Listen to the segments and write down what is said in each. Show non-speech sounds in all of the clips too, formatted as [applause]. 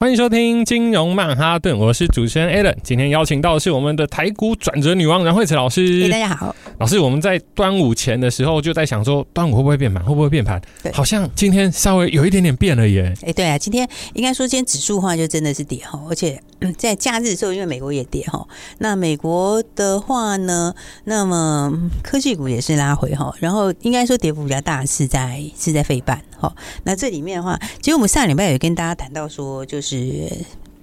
欢迎收听金融曼哈顿，我是主持人 Alan。今天邀请到的是我们的台股转折女王杨慧慈老师。大家好，老师，我们在端午前的时候就在想说，端午会不会变盘，会不会变盘？对，好像今天稍微有一点点变了耶。哎，对啊，今天应该说今天指数的话就真的是跌哈，而且 [clears throat] 在假日的时候，因为美国也跌哈，那美国的话呢，那么科技股也是拉回哈，然后应该说跌幅比较大是在是在费半。哈，那这里面的话，其实我们上礼拜有跟大家谈到说，就是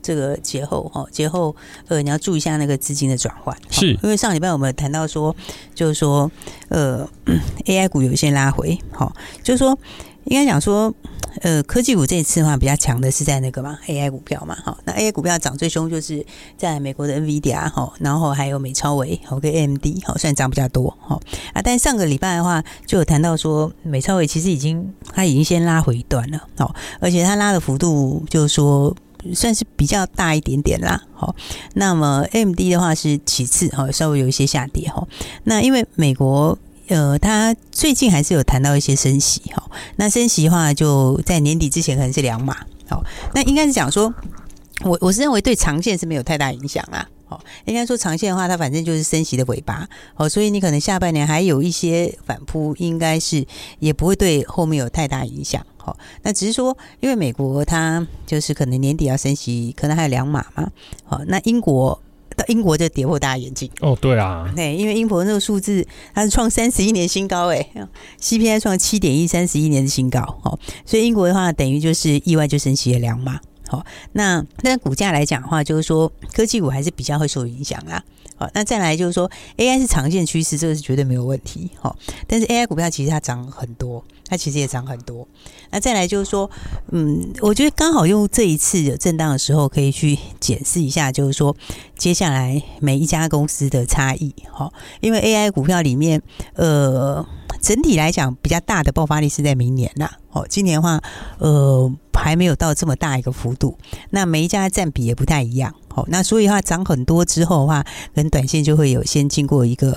这个节后哈，节后呃，你要注意一下那个资金的转换，是因为上礼拜我们谈到说，就是说呃，[coughs] AI 股有一些拉回，好，就是说应该讲说。呃，科技股这一次的话比较强的是在那个嘛 AI 股票嘛，哈，那 AI 股票涨最凶就是在美国的 NVIDIA 哈，然后还有美超微和 AMD 好，虽然涨比较多哈啊，但上个礼拜的话就有谈到说美超微其实已经它已经先拉回一段了，好，而且它拉的幅度就是说算是比较大一点点啦，好，那么 MD 的话是其次哈，稍微有一些下跌哈，那因为美国。呃，他最近还是有谈到一些升息哈，那升息的话就在年底之前可能是两码，好，那应该是讲说，我我是认为对长线是没有太大影响啦，好，应该说长线的话，它反正就是升息的尾巴，好，所以你可能下半年还有一些反扑，应该是也不会对后面有太大影响，好，那只是说，因为美国它就是可能年底要升息，可能还有两码嘛，好，那英国。到英国就跌破大家眼镜。哦，对啊，对，因为英国那个数字它是创三十一年新高诶，CPI 创七点一，三十一年的新高，哦，所以英国的话等于就是意外就升息了两码，好，那那股价来讲的话，就是说科技股还是比较会受影响啦，好，那再来就是说 AI 是长线趋势，这个是绝对没有问题，好，但是 AI 股票其实它涨很多。它其实也涨很多，那再来就是说，嗯，我觉得刚好用这一次有震荡的时候，可以去检视一下，就是说接下来每一家公司的差异，哈，因为 AI 股票里面，呃，整体来讲比较大的爆发力是在明年呐，哦，今年的话，呃，还没有到这么大一个幅度，那每一家占比也不太一样，好，那所以的话涨很多之后的话，可能短线就会有先经过一个，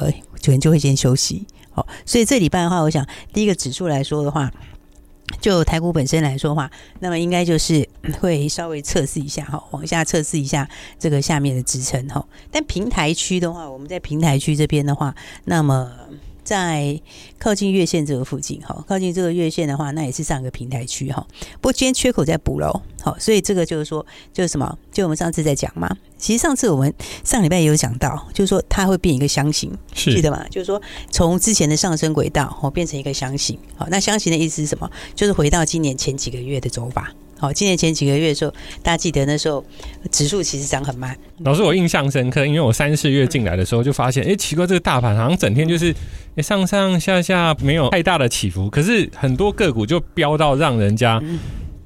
可能就会先休息。好，所以这礼拜的话，我想第一个指数来说的话，就台股本身来说的话，那么应该就是 [clears throat] 会稍微测试一下哈，往下测试一下这个下面的支撑哈。但平台区的话，我们在平台区这边的话，那么。在靠近月线这个附近，哈，靠近这个月线的话，那也是上个平台区，哈。不过今天缺口在补喽，好，所以这个就是说，就是什么？就我们上次在讲嘛。其实上次我们上礼拜也有讲到，就是说它会变一个箱型，记得吗？就是说从之前的上升轨道，哦，变成一个箱型。好，那箱型的意思是什么？就是回到今年前几个月的走法。好，今年前几个月的时候，大家记得那时候指数其实涨很慢。老师，我印象深刻，因为我三四月进来的时候就发现，哎、欸，奇怪，这个大盘好像整天就是上上下下没有太大的起伏，可是很多个股就飙到让人家。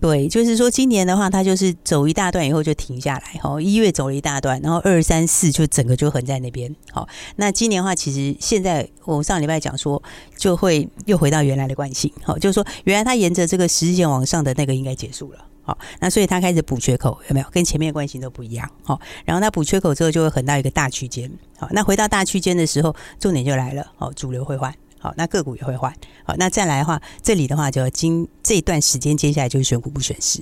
对，就是说今年的话，它就是走一大段以后就停下来。好，一月走了一大段，然后二三四就整个就横在那边。好，那今年的话，其实现在我上礼拜讲说，就会又回到原来的惯性。好，就是说原来它沿着这个十日线往上的那个应该结束了。好，那所以他开始补缺口，有没有？跟前面的惯性都不一样。好，然后它补缺口之后就会横到一个大区间。好，那回到大区间的时候，重点就来了。好，主流会换。好，那个股也会换。好，那再来的话，这里的话就要经这一段时间，接下来就是选股不选市。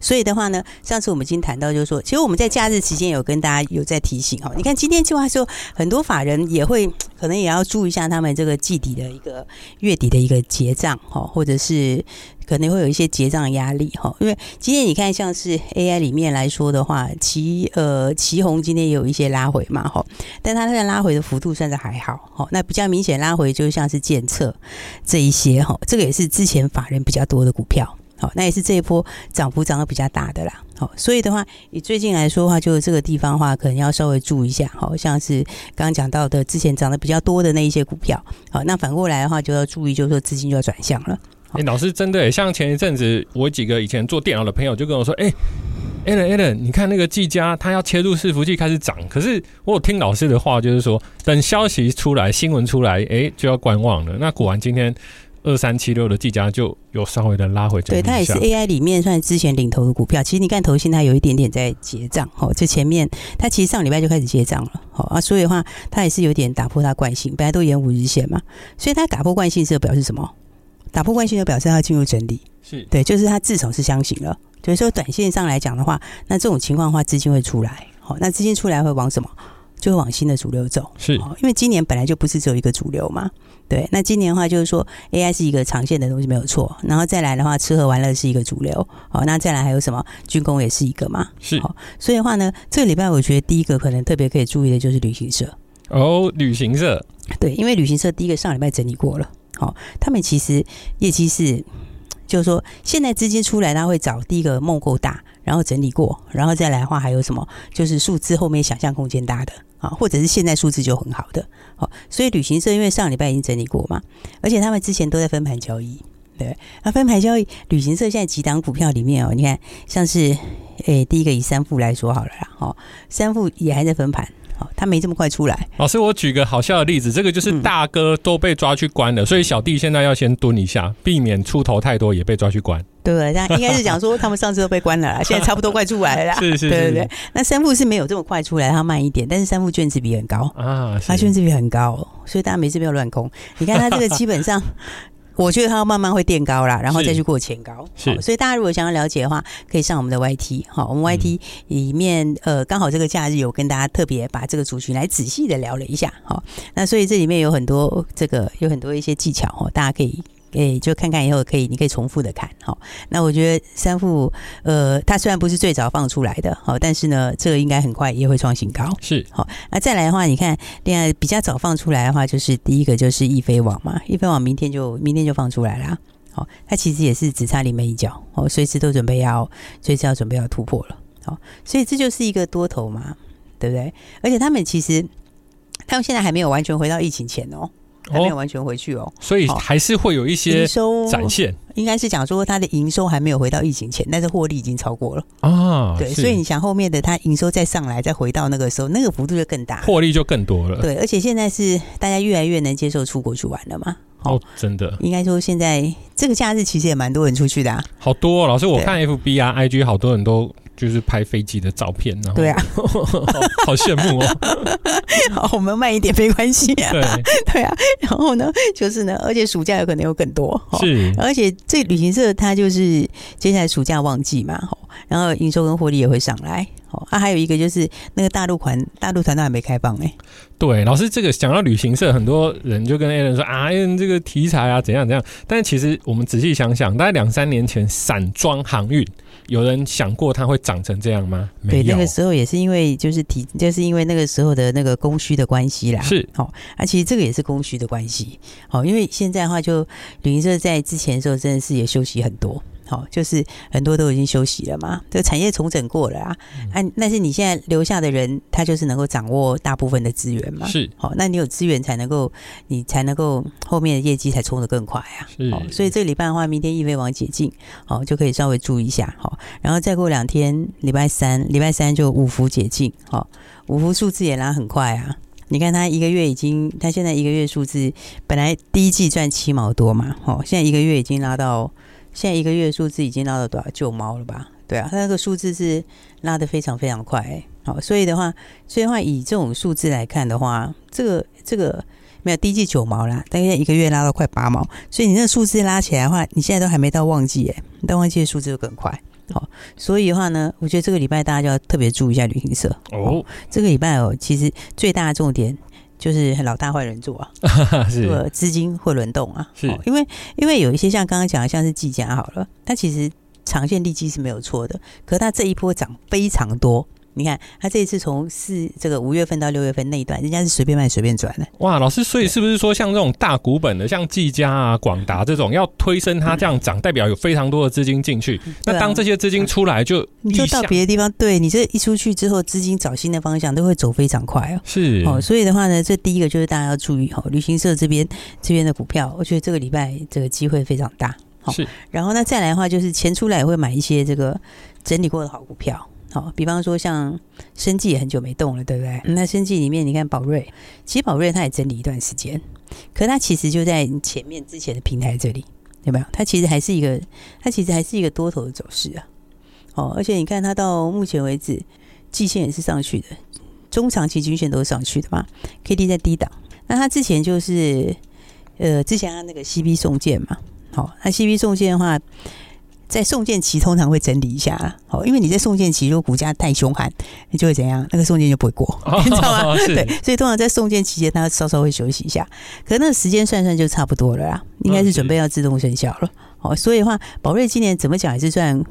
所以的话呢，上次我们已经谈到，就是说，其实我们在假日期间有跟大家有在提醒。哈，你看今天计划说，很多法人也会可能也要注意一下他们这个季底的一个月底的一个结账，哈，或者是。可能会有一些结账压力哈，因为今天你看像是 AI 里面来说的话，奇呃奇鋐今天也有一些拉回嘛哈，但它在拉回的幅度算是还好哈，那比较明显拉回就像是建测这一些哈，这个也是之前法人比较多的股票，那也是这一波涨幅涨得比较大的啦，好，所以的话，以最近来说的话，就是这个地方的话，可能要稍微注意一下，好像是刚刚讲到的之前涨得比较多的那一些股票，好，那反过来的话就要注意，就是说资金就要转向了。哎、老师真的，像前一阵子，我几个以前做电脑的朋友就跟我说：“哎、欸、，Allen Allen，你看那个技嘉，他要切入伺服器开始涨。可是我有听老师的话，就是说等消息出来，新闻出来，哎、就要观望了。那果然今天二三七六的技嘉就有稍微的拉回，对，它也是 AI 里面算之前领头的股票。其实你看投信它有一点点在结账，哦，这前面它其实上礼拜就开始结账了，好啊，所以的话它也是有点打破它惯性，本来都沿五日线嘛，所以它打破惯性是表示什么？打破惯性就表示它进入整理，是对，就是它至少是箱型了。所以说短线上来讲的话，那这种情况的话，资金会出来，好，那资金出来会往什么？就会往新的主流走，是，因为今年本来就不是只有一个主流嘛。对，那今年的话就是说，AI 是一个长线的东西没有错，然后再来的话，吃喝玩乐是一个主流，好，那再来还有什么？军工也是一个嘛，是。所以的话呢，这个礼拜我觉得第一个可能特别可以注意的就是旅行社哦，旅行社，对，因为旅行社第一个上礼拜整理过了，好，他们其实业绩是，就是说现在资金出来，他会找第一个梦够大，然后整理过，然后再来的话还有什么？就是数字后面想象空间大的。啊，或者是现在数字就很好的，好，所以旅行社因为上礼拜已经整理过嘛，而且他们之前都在分盘交易，对，那分盘交易，旅行社现在几档股票里面哦，你看像是，诶、第一个以三富来说好了啦，哦，三富也还在分盘。好，他没这么快出来。老师，我举个好笑的例子，这个就是大哥都被抓去关了，嗯、所以小弟现在要先蹲一下，避免出头太多也被抓去关。对，那应该是讲说他们上次都被关了啦，现在差不多快出来了啦。[laughs] 是是是，对对对。那三副是没有这么快出来，他慢一点，但是三副卷子比很高啊，它卷子比很高，所以大家没事不要乱空。你看他这个基本上。我觉得它慢慢会垫高啦，然后再去过前高。是，所以大家如果想要了解的话，可以上我们的 YT。好，我们 YT 里面呃，刚好这个假日有跟大家特别把这个族群来仔细的聊了一下。好，那所以这里面有很多这个有很多一些技巧哦，大家可以。哎、欸，就看看以后可以，你可以重复的看，好。那我觉得三副，呃，它虽然不是最早放出来的，好，但是呢，这个应该很快也会创新高，是好。那再来的话，你看，另外比较早放出来的话，就是第一个就是易飞网嘛，易飞网明天就明天就放出来啦。好，它其实也是只差临门一脚，哦，随时都准备要，随时要准备要突破了，好，所以这就是一个多头嘛，对不对？而且他们其实，他们现在还没有完全回到疫情前哦。还没有完全回去哦，哦，所以还是会有一些展现。应该是讲说它的营收还没有回到疫情前，但是获利已经超过了啊。对，所以你想后面的它营收再上来，再回到那个时候，那个幅度就更大，获利就更多了。对，而且现在是大家越来越能接受出国去玩了嘛。哦，真的，应该说现在这个假日其实也蛮多人出去的啊。好多哦，老师，我看 FB 啊、IG 好多人都。就是拍飞机的照片，然后对啊，[laughs] 好羡慕哦。[laughs] 好，我们慢一点没关系啊。对 [laughs] 对啊，然后呢，就是呢，而且暑假有可能有更多。是，而且这旅行社它就是接下来暑假旺季嘛，然后营收跟获利也会上来。啊，还有一个就是那个大陆团，大陆团都还没开放哎、欸。对，老师，这个讲到旅行社，很多人就跟 Alan 说啊，这个题材啊，怎样怎样。但其实我们仔细想想，大概两三年前，散装航运，有人想过它会长成这样吗？对，那个时候也是因为就是提，就是因为那个时候的那个供需的关系啦。是，好，啊，其实这个也是供需的关系。好，因为现在的话，就旅行社在之前的时候，真的是也休息很多。好，就是很多都已经休息了嘛，这个产业重整过了啊。嗯、啊，但是你现在留下的人，他就是能够掌握大部分的资源嘛。是，好，那你有资源才能够，你才能够后面的业绩才冲得更快啊。是，所以这个礼拜的话，明天易飞网解禁，好，就可以稍微注意一下。好，然后再过两天，礼拜三，礼拜三就五福解禁。好，五福数字也拉很快啊。你看他一个月已经，他现在一个月数字本来第一季赚七毛多嘛，好，现在一个月已经拉到。现在一个月数字已经拉到多少九毛了吧？对啊，它那个数字是拉得非常非常快，好，所以的话，所以的话以这种数字来看的话，这个这个没有第一季九毛啦，但现在一个月拉到快八毛，所以你那个数字拉起来的话，你现在都还没到旺季哎，到旺季的数字就更快，好，所以的话呢，我觉得这个礼拜大家就要特别注意一下旅行社哦，这个礼拜哦，其实最大的重点。就是老大坏人做啊，[laughs] 这个资金会轮动啊，是，因为因为有一些像刚刚讲的，像是技嘉好了，它其实长线利基是没有错的，可是它这一波涨非常多。你看，他这一次从四这个五月份到六月份那一段，人家是随便卖随便转的。哇，老师，所以是不是说像这种大股本的，像技嘉啊、广达这种，要推升它这样涨，代表有非常多的资金进去？那当这些资金出来就，就你就到别的地方，对你这一出去之后，资金找新的方向都会走非常快哦。是哦，所以的话呢，这第一个就是大家要注意哦，旅行社这边这边的股票，我觉得这个礼拜这个机会非常大。好，是，然后呢再来的话，就是钱出来也会买一些这个整理过的好股票。好，比方说像生技也很久没动了，对不对？那生技里面，你看宝瑞，其实宝瑞它也整理一段时间，可它其实就在前面之前的平台这里，有没有？它其实还是一个，它其实还是一个多头的走势啊。哦，而且你看它到目前为止，季线也是上去的，中长期均线都是上去的嘛，K D 在低档。那它之前就是，呃，之前它那个 C B 送件嘛，好，那 C B 送件的话。在送件期通常会整理一下，好，因为你在送件期如果股价太凶悍，你就会怎样？那个送件就不会过，哦、[laughs] 你知道吗？是对，所以通常在送件期间，它稍稍会休息一下。可是那个时间算算就差不多了啦，应该是准备要自动生效了。好，所以的话，宝瑞今年怎么讲也是赚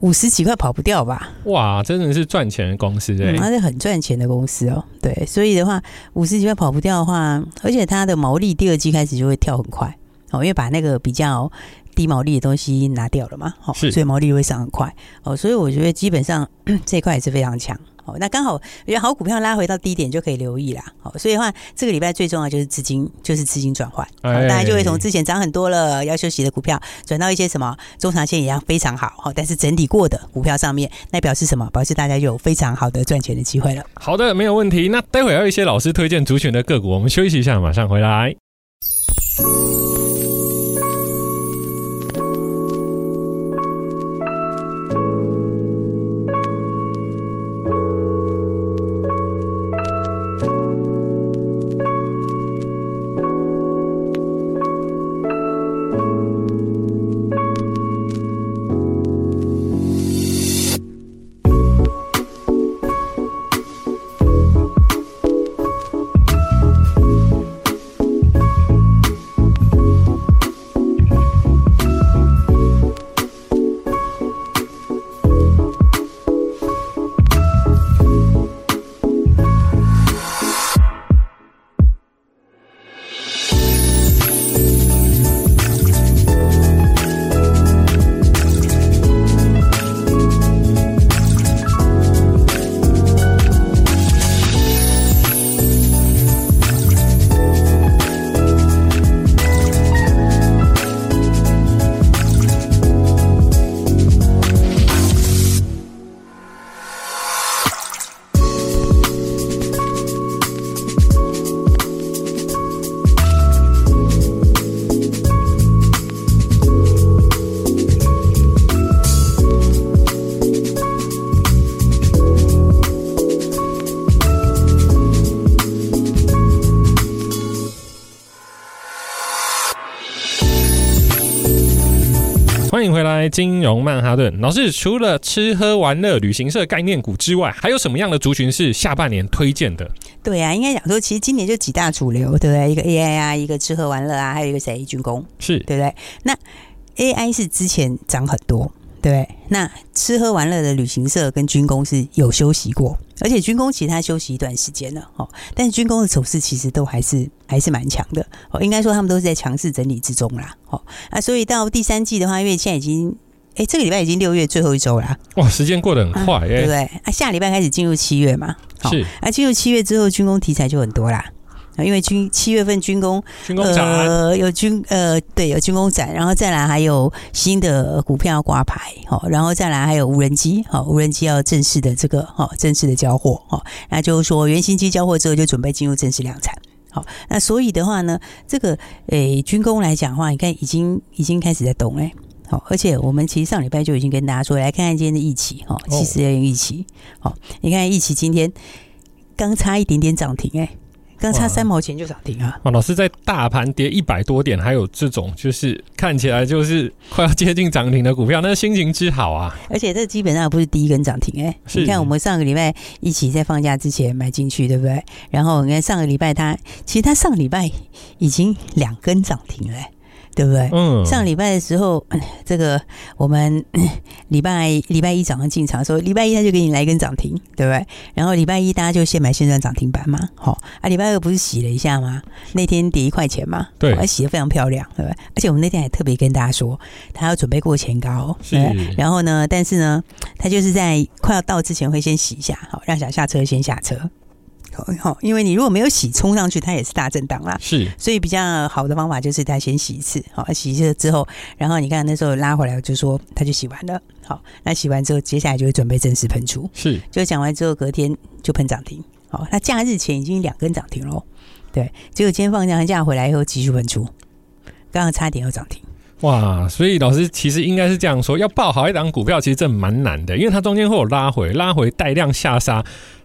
五十几块跑不掉吧？哇，真的是赚钱的公司对、欸，它是很赚钱的公司哦。对，所以的话，五十几块跑不掉的话，而且它的毛利第二季开始就会跳很快，哦，因为把那个比较。低毛利的东西拿掉了嘛？好，所以毛利会上很快哦。所以我觉得基本上 [coughs] 这一块也是非常强哦。那刚好我觉得好股票拉回到低点就可以留意啦。好，所以的话这个礼拜最重要就是资金，就是资金转换，大家就会从之前涨很多了要休息的股票转到一些什么中长线一样非常好好，但是整理过的股票上面，那表示什么？表示大家有非常好的赚钱的机会了。好的，没有问题。那待会儿要一些老师推荐主选的个股，我们休息一下，马上回来。来，金融曼哈顿老师。除了吃喝玩乐、旅行社概念股之外，还有什么样的族群是下半年推荐的？对啊，应该讲说，其实今年就几大主流，对不对？一个 AI 啊，一个吃喝玩乐啊，还有一个谁？军工是对不对？那 AI 是之前涨很多。对，那吃喝玩乐的旅行社跟军工是有休息过，而且军工其实它休息一段时间了哦，但是军工的走势其实都还是还是蛮强的哦，应该说他们都是在强势整理之中啦哦，啊，所以到第三季的话，因为现在已经哎，这个礼拜已经六月最后一周啦，哇，时间过得很快，啊，对不对？啊，下礼拜开始进入七月嘛，是，啊，进入七月之后，军工题材就很多啦。因为军七月份军工军工展，呃，有军呃对有军工展，然后再来还有新的股票挂牌，好，然后再来还有无人机，好，无人机要正式的这个好正式的交货，好，那就是说原型机交货之后就准备进入正式量产，好，那所以的话呢，这个诶军工来讲的话，你看已经已经开始在动哎，好，而且我们其实上礼拜就已经跟大家说，来看看今天的疫情哈，七十元疫期，好，你看疫情今天刚差一点点涨停哎。刚差三毛钱就涨停啊！哇，老师在大盘跌一百多点，还有这种就是看起来就是快要接近涨停的股票，那心情之好啊！而且这基本上不是第一根涨停哎、欸，你看我们上个礼拜一起在放假之前买进去，对不对？然后你看上个礼拜它其实它上个礼拜已经两根涨停了、欸。对不对？嗯，上礼拜的时候，这个我们礼拜礼拜一早上进场的时候，礼拜一他就给你来一根涨停，对不对？然后礼拜一大家就现买现赚涨停板嘛，好啊，礼拜二不是洗了一下吗？那天跌一块钱嘛，对，还洗的非常漂亮，对不对？而且我们那天还特别跟大家说，他要准备过前高，是。然后呢，但是呢，他就是在快要到之前会先洗一下，好，让小下车先下车。好，因为你如果没有洗冲上去，它也是大震荡啦。是，所以比较好的方法就是他先洗一次，好，洗一次之后，然后你看那时候拉回来，就说它就洗完了。好，那洗完之后，接下来就会准备正式喷出。是，就讲完之后，隔天就喷涨停。好，那假日前已经两根涨停了。对，结果今天放假假回来以后继续喷出，刚刚差点要涨停。哇，所以老师其实应该是这样说：要报好一档股票，其实这蛮难的，因为它中间会有拉回，拉回带量下杀。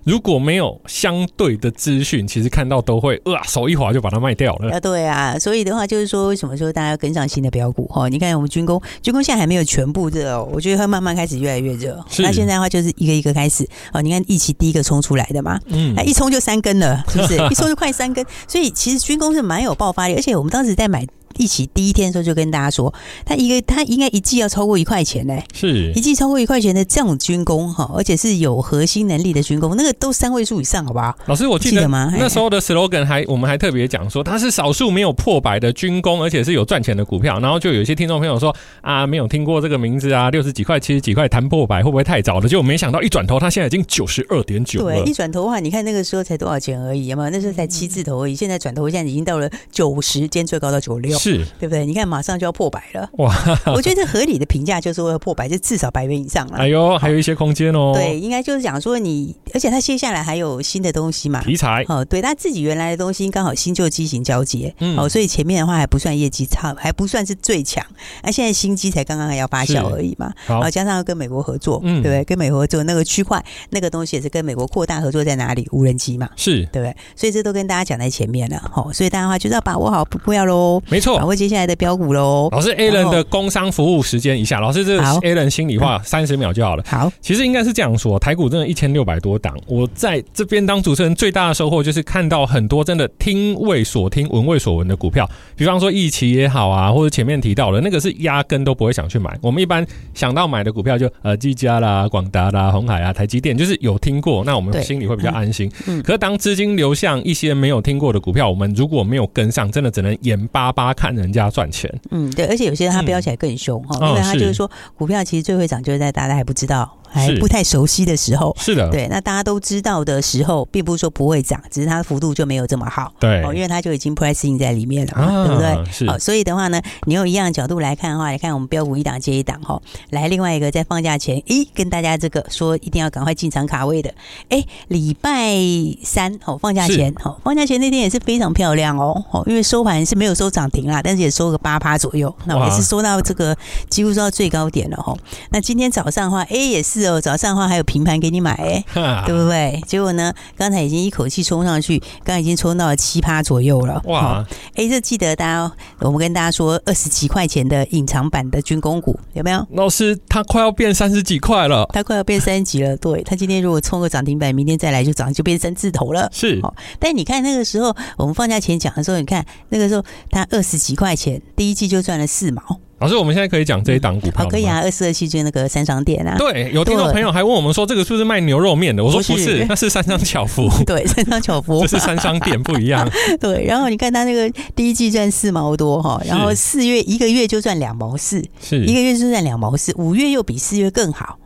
如果没有相对的资讯，其实看到都会哇，手一滑就把它卖掉了。啊，对啊，所以的话就是说，为什么说大家要跟上新的标股？哈，你看我们军工，军工现在还没有全部热哦，我觉得会慢慢开始越来越热。那现在的话就是一个一个开始哦，你看一起第一个冲出来的嘛，嗯，一冲就三根了，是不是？一冲就快三根，所以其实军工是蛮有爆发力，而且我们当时在买。一起第一天的时候就跟大家说，他一个他应该一季要超过一块钱呢，是一季超过一块钱的这种军工哈，而且是有核心能力的军工，那个都三位数以上，好不好？老师，我记得，吗？那时候的 slogan 还我们还特别讲说，它是少数没有破百的军工，而且是有赚钱的股票。然后就有一些听众朋友说啊，没有听过这个名字啊，六十几块、七十几块谈破百会不会太早了？就没想到一转头，它现在已经九十二点九了。对，一转头的话，你看那个时候才多少钱而已嘛？那时候才七字头而已，现在转头现在已经到了九十，今天最高到九十六，是对不对？你看。马上就要破百了哇！[laughs] 我觉得合理的评价就是说破百，就至少百元以上了。哎呦，还有一些空间哦。对，应该就是讲说你，而且它接下来还有新的东西嘛，题材哦。对，它自己原来的东西刚好新旧机型交接，嗯，哦，所以前面的话还不算业绩差，还不算是最强。那现在新机才刚刚还要发酵而已嘛，然后加上要跟美国合作，嗯，对不对？跟美国合作那个区块那个东西也是跟美国扩大合作在哪里？无人机嘛，是对不对？所以这都跟大家讲在前面了，好，所以大家的话就是要把握好不要喽，没错，把握接下来的标股喽，老师。Alan 的工商服务时间一下，老师，这个 Alan 心里话三十秒就好了。好，其实应该是这样说，台股真的一千六百多档，我在这边当主持人最大的收获就是看到很多真的听为所听、闻为所闻的股票，比方说一期也好啊，或者前面提到的那个是压根都不会想去买。我们一般想到买的股票就呃技嘉啦、广达啦、红海啊、台积电，就是有听过，那我们心里会比较安心。嗯，可是当资金流向一些没有听过的股票，我们如果没有跟上，真的只能眼巴巴看人家赚钱。嗯，对，而且有些人他飙起来更凶哈，因为他就是说股票其实最会涨，就是在大家还不知道。还不太熟悉的时候，是的，对，那大家都知道的时候，并不是说不会涨，只是它的幅度就没有这么好，对，哦，因为它就已经 pricing 在里面了对不对？是，好，所以的话呢，你用一样的角度来看的话，你看我们标股一档接一档哈，来另外一个在放假前，诶，跟大家这个说一定要赶快进场卡位的，哎，礼拜三哦，放假前，好，放假前那天也是非常漂亮哦，哦，因为收盘是没有收涨停啦，但是也收个八趴左右，那我也是收到这个几乎收到最高点了哈。那今天早上的话，诶，也是哦，早上的话还有。平盘给你买，欸，对不对？结果呢，刚才已经一口气冲上去，刚才已经冲到了七趴左右了。哇！哎，这记得大家，我们跟大家说，二十几块钱的隐藏版的军工股有没有？老师，它快要变三十几块了，它快要变三十几了。对，它今天如果冲个涨停板，明天再来就涨，就变三字头了。是，但你看那个时候，我们放假前讲的时候，你看那个时候它二十几块钱，第一季就赚了四毛。老师，我们现在可以讲这一档股票好？可以啊，二四二七就那个三商店啊。对，有听众朋友还问我们说，这个是不是卖牛肉面的？我说不是，[laughs] 那是三商巧福。对，三商巧福，[laughs] 这是三商店不一样。[laughs] 对，然后你看他那个第一季赚四毛多哈，然后四月一个月就赚两毛四，是一个月就赚两毛四，五月又比四月更好。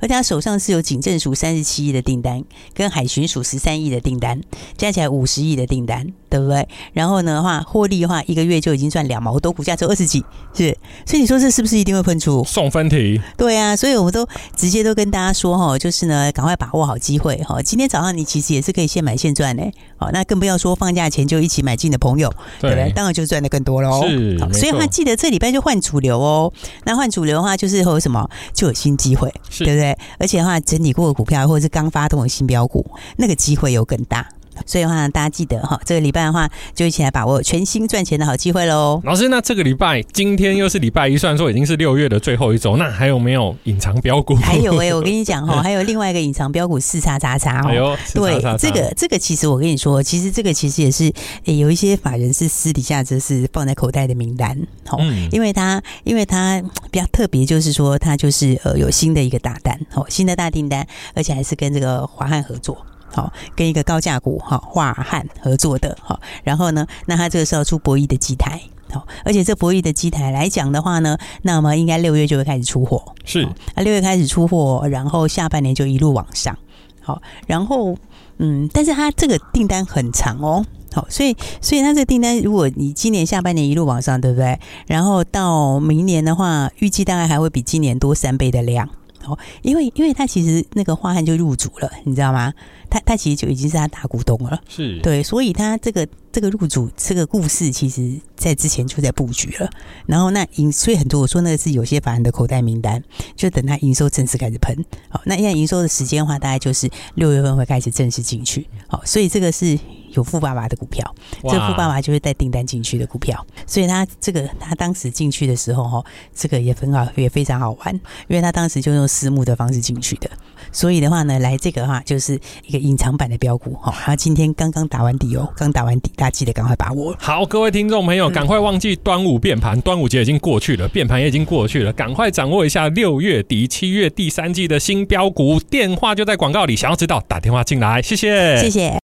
而且他手上是有警政署三十七亿的订单，跟海巡署十三亿的订单，加起来五十亿的订单，对不对？然后呢的话，获利的话，一个月就已经赚两毛多，股价只有二十几，是。所以你说这是不是一定会喷出？送分题。对啊，所以我们都直接都跟大家说哈，就是呢，赶快把握好机会哈。今天早上你其实也是可以现买现赚呢。好，那更不要说放假前就一起买进的朋友，对不对？当然就赚的更多喽。是，所以他记得这礼拜就换主流哦。那换主流的话，就是会有什么？就有新机会。对不对？而且的话，整理过的股票或者是刚发动的新标股，那个机会有更大。所以的话，大家记得哈，这个礼拜的话，就一起来把握全新赚钱的好机会喽。老师，那这个礼拜今天又是礼拜一，虽然说已经是六月的最后一周，那还有没有隐藏标股？还有哎、欸，我跟你讲哈，[laughs] 还有另外一个隐藏标股四叉叉叉哦。对，这个这个其实我跟你说，其实这个其实也是有一些法人是私底下就是放在口袋的名单，好、嗯，因为他因为他比较特别，就是说他就是呃有新的一个大单，哦，新的大订单，而且还是跟这个华汉合作。好，跟一个高价股哈华汉合作的哈，然后呢，那他这个是要出博弈的机台，好，而且这博弈的机台来讲的话呢，那么应该六月就会开始出货，是，啊六月开始出货，然后下半年就一路往上，好，然后。嗯，但是它这个订单很长哦。好，所以所以它这个订单，如果你今年下半年一路往上，对不对？然后到明年的话，预计大概还会比今年多三倍的量。哦，因为因为它其实那个樺汉就入主了，你知道吗？他他其实就已经是他大股东了，是对，所以他这个这个入主这个故事，其实在之前就在布局了。然后那营，所以很多我说那个是有些法人的口袋名单，就等他营收正式开始喷。好，那现在营收的时间的话，大概就是六月份会开始正式进去。好，所以这个是。有富爸爸的股票，这个富爸爸就是带订单进去的股票，所以他这个他当时进去的时候，哈，这个也很好，也非常好玩，因为他当时就用私募的方式进去的，所以的话呢，来这个的话就是一个隐藏版的标股，哈，他今天刚刚打完底哦，刚打完底，大家记得赶快把握。好，各位听众朋友，赶快忘记端午变盘，端午节已经过去了，变盘也已经过去了，赶快掌握一下六月底、七月第三季的新标股，电话就在广告里，想要知道打电话进来，谢谢，谢谢。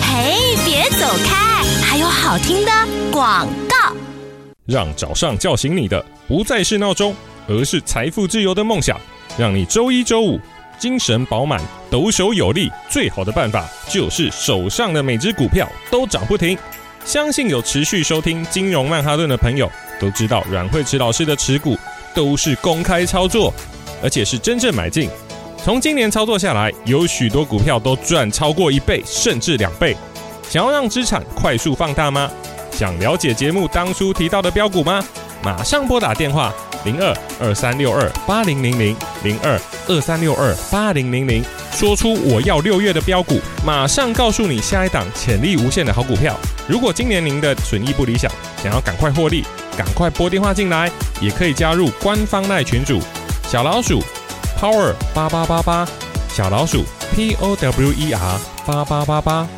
嘿，别走开！还有好听的广告。让早上叫醒你的不再是闹钟，而是财富自由的梦想。让你周一、周五精神饱满、抖擞有力。最好的办法就是手上的每只股票都涨不停。相信有持续收听金融曼哈顿的朋友都知道，阮慧慈老师的持股都是公开操作，而且是真正买进。从今年操作下来，有许多股票都赚超过一倍，甚至两倍。想要让资产快速放大吗？想了解节目当初提到的标股吗？马上拨打电话零二二三六二八零零零零二二三六二八零零零，说出我要六月的标股，马上告诉你下一档潜力无限的好股票。如果今年您的损益不理想，想要赶快获利，赶快拨电话进来，也可以加入官方赖群组小老鼠 Power 八八八八，小老鼠 P O W E R 八八八八。